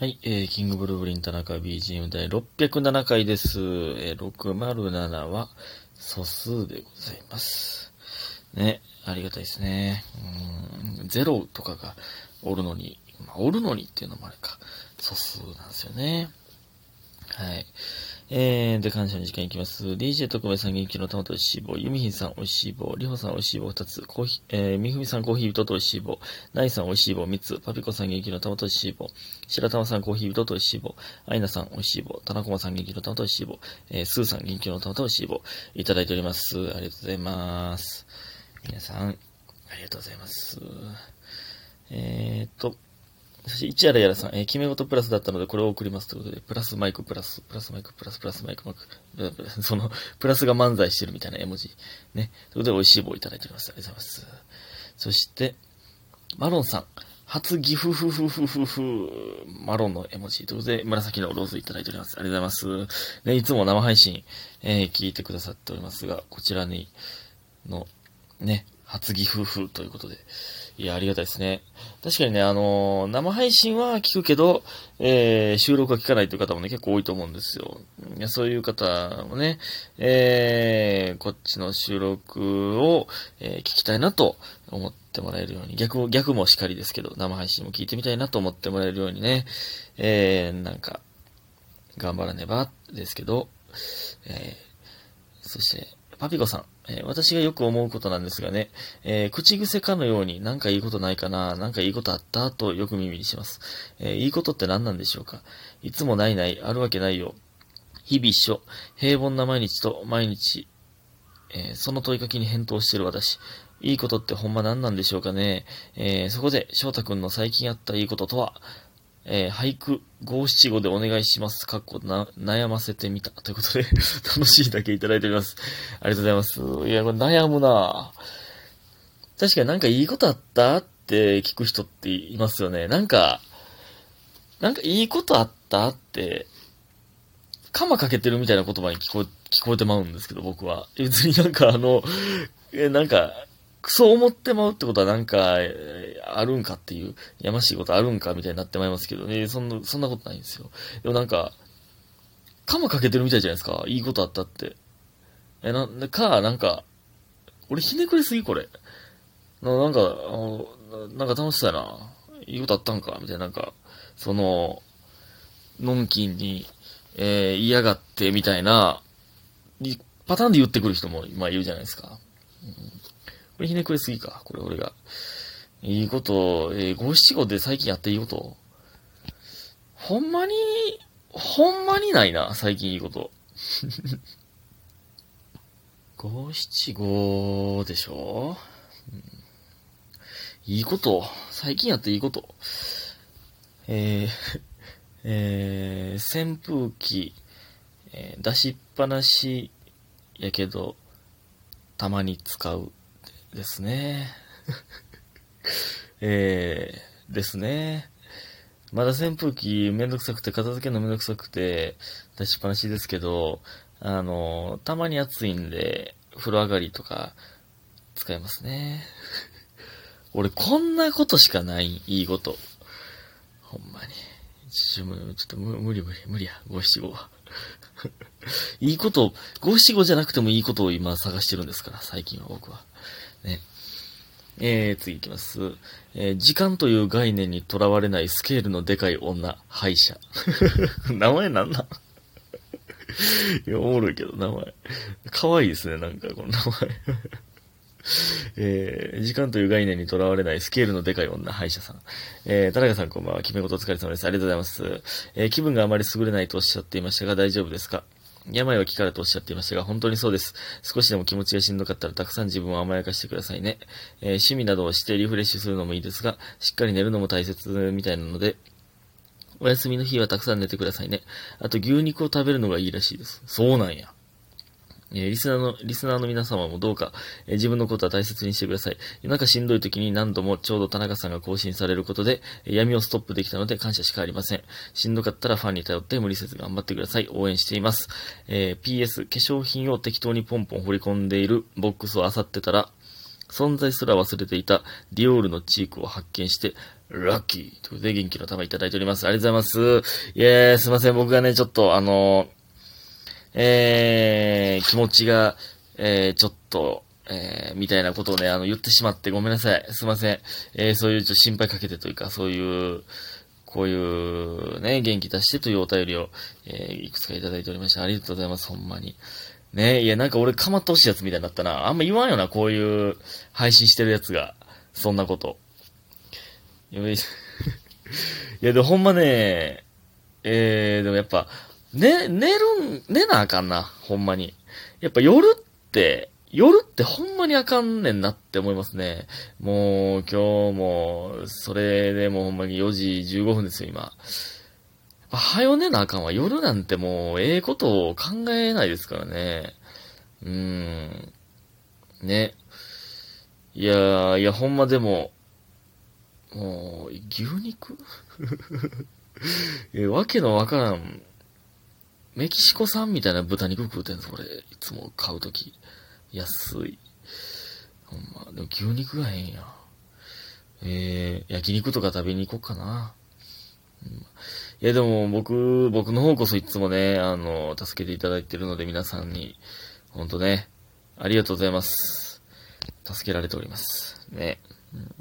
はい、えー、キングブルーブリン田中 BGM 第607回です。えー、607は素数でございます。ね、ありがたいですね。うん、ゼロとかがおるのに、まあ、おるのにっていうのもあれか、素数なんですよね。はい。えー、で、感謝の時間いきます。DJ 特命さん元気の玉とおいしい棒。ゆみひんさんおいしい棒。りほさんおいしい棒2つ。コーヒー、えー、みふみさんコーヒー人とおいしい棒。なイさんおいしい棒3つ。パピコさん元気の玉とおいしい棒。白玉さんコーヒー人とおいしい棒。アイナさんおいしい棒。田中駒さん元気の玉とおいしい棒。えー、スーさん元気の玉とおいしい棒。いただいております。ありがとうございます。皆さん、ありがとうございます。えーっと、そして、一やらやらさん、えー、決め事プラスだったので、これを送りますということで、プラスマイク、プラス、プラスマイク、プラス、プラスマイク、マイク、その、プラスが漫才してるみたいな絵文字。ね。ということで、美味しい棒をいただいております。ありがとうございます。そして、マロンさん、初ギフフフフフフ、マロンの絵文字。ということで、紫のローズいただいております。ありがとうございます。ね、いつも生配信、えー、聞いてくださっておりますが、こちらに、の、ね、初ギフフということで、いや、ありがたいですね。確かにね、あのー生配信は聞くけど、えー収録は聞かないという方もね、結構多いと思うんですよ。いやそういう方もね、えーこっちの収録を、えー聞きたいなと思ってもらえるように、逆、逆もしかりですけど、生配信も聞いてみたいなと思ってもらえるようにね、えーなんか、頑張らねばですけど、えーそして、パピコさん、え私がよく思うことなんですがね、えー口癖かのようになんかいいことないかな、なんかいいことあったとよく耳にします。えーいいことって何なんでしょうか？いつもないない、あるわけないよ。日々一緒、平凡な毎日と毎日、えーその問いかけに返答してる私。いいことってほんま何なんでしょうかね？えそこで、翔太くんの最近あったいいこととは、えー俳句、五七五でお願いします。かっこな、悩ませてみた。ということで、楽しいだけいただいております。ありがとうございます。いや、これ悩むな確かになんかいいことあったって聞く人っていますよね。なんか、なんかいいことあったって、カマかけてるみたいな言葉に聞こえ、聞こえてまうんですけど、僕は。別になんかあの、え、なんか、そう思ってまうってことはなんか、あるんかっていう、やましいことあるんかみたいになってまいますけどね、そんな、そんなことないんですよ。でもなんか、カマかけてるみたいじゃないですか。いいことあったって。え、な、か、なんか、俺ひねくれすぎこれ。ななんか、あのなんか楽しそうやな。いいことあったんかみたいな、なんか、その、のんきんに、えー嫌がってみたいな、パターンで言ってくる人も、まあいるじゃないですか。うん、これひねくれすぎか、これ俺が。いいこと、えー、五七五で最近やっていいこと？ほんまに、ほんまにないな、最近いいこと。五七五でしょ、うん。いいこと。最近やっていいこと。えー、えー、扇風機、えー出しっぱなしやけど、たまに使う。ですね。えー、ですね。まだ扇風機めんどくさくて、片付けのめんどくさくて、出しっぱなしですけど、あの、たまに暑いんで、風呂上がりとか、使えますね。俺、こんなことしかない、いいこと。ほんまに。ちょちょっと無無理無理、無理や、五七五は。いいこと、五七五じゃなくてもいいことを今探してるんですから、最近は僕は。ね。えー、次いきます。えー時間という概念にとらわれないスケールのでかい女、敗者。名前なんな いや、おもろいけど、名前。可愛いですね、なんか、この名前。えー時間という概念にとらわれないスケールのでかい女、歯医者さん。えー、田中さんこんばんは。決め事お疲れ様です。ありがとうございます。えー気分があまり優れないとおっしゃっていましたが、大丈夫ですか？病は気からとおっしゃっていましたが、本当にそうです。少しでも気持ちがしんどかったら、たくさん自分を甘やかしてくださいね。えー趣味などをしてリフレッシュするのもいいですが、しっかり寝るのも大切みたいなので、お休みの日はたくさん寝てくださいね。あと、牛肉を食べるのがいいらしいです。そうなんや。えリスナーの、リスナーの皆様もどうか、え自分のことは大切にしてください。夜中しんどい時に何度もちょうど田中さんが更新されることで、え闇をストップできたので感謝しかありません。しんどかったらファンに頼って無理せず頑張ってください。応援しています。えー PS、化粧品を適当にポンポン掘り込んでいるボックスを漁ってたら、存在すら忘れていたディオールのチークを発見して、ラッキー。ということで、元気の玉いただいております。ありがとうございます。いえー、すいません。僕がね、ちょっと、あのえー、気持ちが、えー、ちょっと、えー、みたいなことをね、あの、言ってしまってごめんなさい。すいません。えー、そういうちょっと心配かけてというか、そういう、こういうね、元気出してというお便りを、えー、いくつかいただいておりました。ありがとうございます、ほんまに。ねいや、なんか俺かまってほしいやつみたいになったな。あんま言わんよな、こういう配信してるやつが。そんなこと。いや、でもほんまね、えー、でもやっぱ、ね、寝るん、寝なあかんな、ほんまに。やっぱ夜って、夜ってほんまにあかんねんなって思いますね。もう、今日も、それでもほんまに4時15分ですよ、今。はよ寝なあかんわ。夜なんてもう、ええことを考えないですからね。うーん。ね。いやーいや、ほんまでも、もう、牛肉？え、わけのわからん、メキシコ産みたいな豚肉食うてんす、これ。いつも買うとき。安い。ほんま、でも牛肉がええんや。えー、焼肉とか食べに行こうかな。うん、いや、でも僕、僕の方こそいつもね、あの、助けていただいてるので皆さんに、ほんとね、ありがとうございます。助けられております。ね。うん、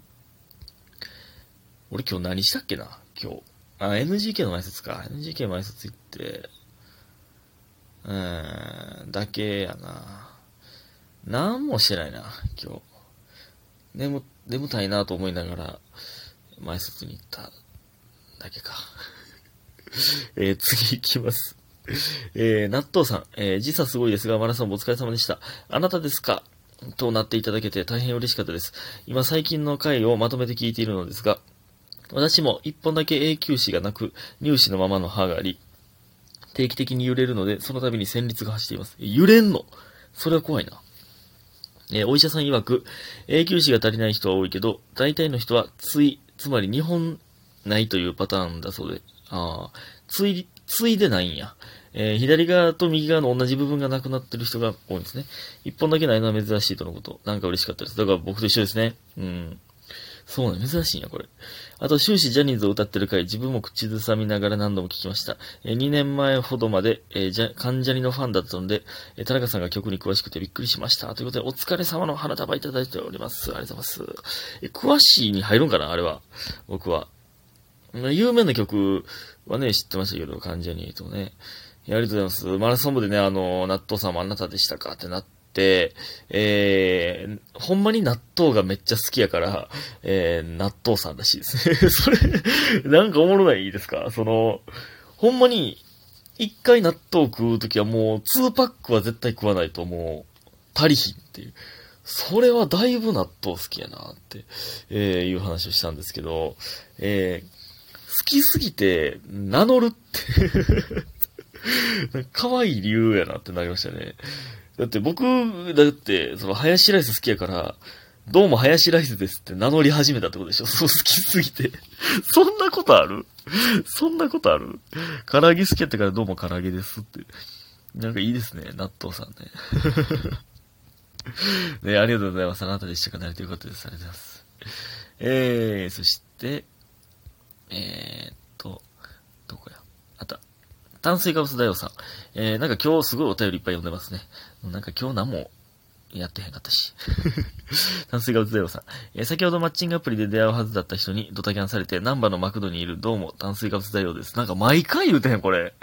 俺今日何したっけな？今日。あ、NGK の前説か。NGK の前説行って、うーん、だけやな。なんもしてないな、今日。眠、眠たいなと思いながら、前説に行っただけか。えー、次行きます。えー、納豆さん、えー、時差すごいですが、マラソンお疲れ様でした。あなたですか？となっていただけて大変嬉しかったです。今最近の回をまとめて聞いているのですが、私も一本だけ永久歯がなく、乳歯のままの歯があり、定期的に揺れるので、その度に旋律が走っています。揺れんの？それは怖いな。えー、お医者さん曰く、永久歯が足りない人は多いけど、大体の人は、つい、つまり2本ないというパターンだそうで、ああ、つい、ついでないんや。えー、左側と右側の同じ部分がなくなってる人が多いんですね。一本だけないのは珍しいとのこと。なんか嬉しかったです。だから僕と一緒ですね。うん。そうね、珍しいんや、これ。あと、終始ジャニーズを歌ってる回、自分も口ずさみながら何度も聞きました。え、2年前ほどまで、えー、じゃ、関ジャニのファンだったので、え、田中さんが曲に詳しくてびっくりしました。ということで、お疲れ様の花束いただいております。ありがとうございます。え、詳しいに入るんかなあれは。僕は。有名な曲はね、知ってましたけど、関ジャニとね。ありがとうございます。マラソン部でね、あの、納豆さんもあなたでしたかってなって、、えー、ほんまに納豆がめっちゃ好きやから、えー、納豆さんらしいですね。それ、なんかおもろないですか？その、ほんまに、一回納豆食うときはもう、2パックは絶対食わないともう、足りひんっていう。それはだいぶ納豆好きやなって、えー、いう話をしたんですけど、えー、好きすぎて、名乗るって 可愛い理由やなってなりましたね。だって僕、だって、その、ハヤシライス好きやから、どうもハヤシライスですって名乗り始めたってことでしょ？そう好きすぎて。そんなことある？そんなことある？唐揚げ好きやったからどうも唐揚げですって。なんかいいですね、納豆さんね。ね、ありがとうございます。あなたでしたか？なれてよかったです。ありがとうございます。えー、そして、えー、っと、どこや？炭水化物大王さん。えー、なんか今日すごいお便りいっぱい読んでますね。なんか今日何もやってへんかったし。炭水化物大王さん。えー、先ほどマッチングアプリで出会うはずだった人にドタキャンされて、ナンバーのマクドにいるどうも炭水化物大王です。なんか毎回言うてへん、これ。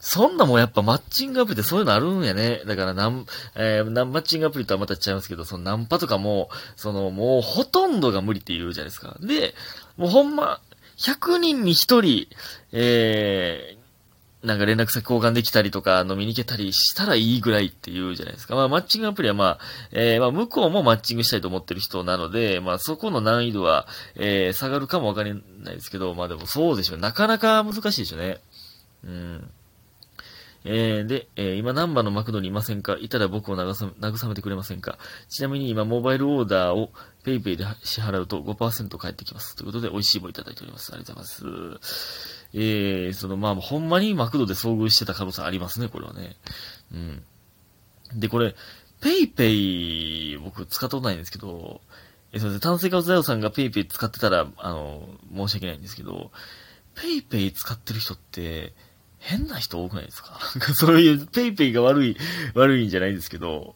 そんなもんやっぱマッチングアプリってそういうのあるんやね。だからなん、えー、マッチングアプリとはまた違いますけど、そのナンパとかも、そのもうほとんどが無理って言うじゃないですか。で、もうほんま、100人に1人、えなんか連絡先交換できたりとか飲みに行けたりしたらいいぐらいっていうじゃないですか。まあマッチングアプリはまあ、えー、まあ向こうもマッチングしたいと思ってる人なので、まあそこの難易度は、えー、下がるかもわかりないですけど、まあでもそうでしょう。なかなか難しいでしょうね。うん。えー、で、えー、今ナンバーのマクドにいませんか？いたら僕を慰めてくれませんか？ちなみに今モバイルオーダーを PayPay で支払うと5%返ってきます。ということで美味しい棒いただいております。ありがとうございます。えー、その、まあ、ほんまにマクドで遭遇してた可能性ありますね、これはね。うん。で、これ、 PayPay、僕使ったことないんですけど、え、すいません、炭水化物ダイオさんが PayPay 使ってたら、あの、申し訳ないんですけど、 PayPay 使ってる人って、変な人多くないですか？なんかそういう、 PayPay が悪い、悪いんじゃないんですけど、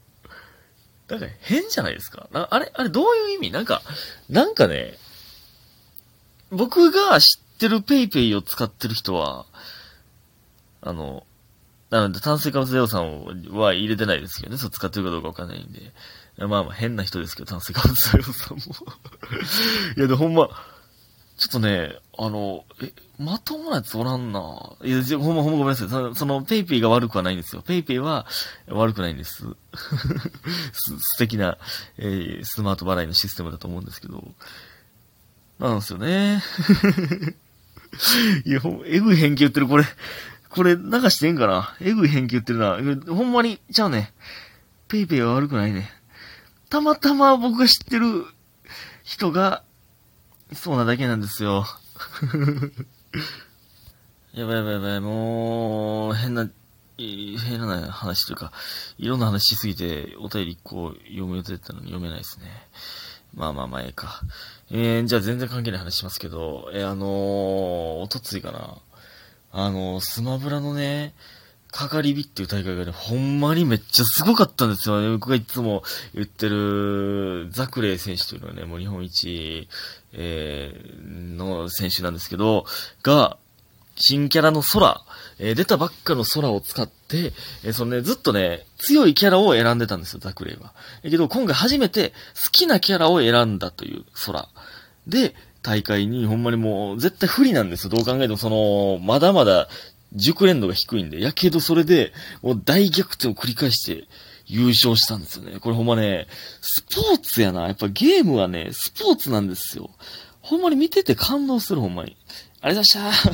なんか変じゃないですか？あれ、あれどういう意味？なんか、なんかね、僕が知っってるペイペイを使ってる人は、あの、なので炭水化物ダイオさんは入れてないですけどね、そう使ってるかどうかわかんないんで。まあまあ変な人ですけど、炭水化物ダイオさんも いや、で、ほんま、ちょっとね、あの、え、まともなやつおらんな。いや、ほんまほんまごめんなさい。その、その PayPay が悪くはないんですよ。 PayPay は悪くないんです。す素敵な、えー、スマート払いのシステムだと思うんですけど。なんですよね。いや、えぐい偏見言ってる、これ。これ流してんかなえぐい偏見言ってるな。ほんまに、ちゃうね。 PayPay は悪くないね。たまたま僕が知ってる人が、そうなだけなんですよ。やばいやばいやばい、もう、変な、変な話というか、いろんな話しすぎて、お便り1個読む予定だったのに読めないですね。まあまあまあ、ええか。えー、じゃあ全然関係ない話しますけど、えー、あのー、おとついかな。あのー、スマブラのね、かかり火っていう大会がね、ほんまにめっちゃすごかったんですよね。僕がいつも言ってる、ザクレイ選手というのはね、もう日本一、えー、の選手なんですけど、が、新キャラの空、えー、出たばっかの空を使って、えー、そのね、ずっとね、強いキャラを選んでたんですよ、ザクレイは。えけど、今回初めて好きなキャラを選んだという空。で、大会にほんまにもう絶対不利なんですよ。どう考えてもその、まだまだ熟練度が低いんで。やけどそれで、もう大逆転を繰り返して優勝したんですよね。これほんまね、スポーツやな。やっぱゲームはね、スポーツなんですよ。ほんまに見てて感動する、ほんまに。ありがとうございました。